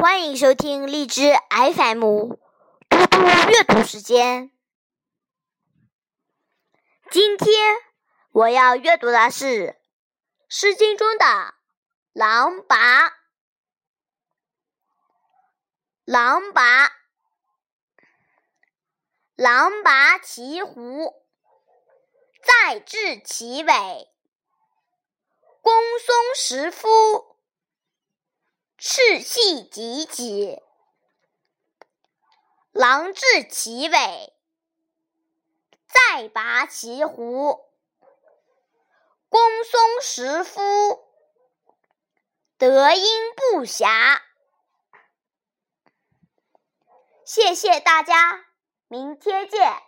欢迎收听荔枝 FM 嘟嘟阅读时间。今天我要阅读的是《诗经》中的《郎拔》。郎拔，郎拔其胡，在治其尾。公松食夫，赤系及己。郎治其尾，再拔其胡。公松实夫，德音不暇。谢谢大家，明天见。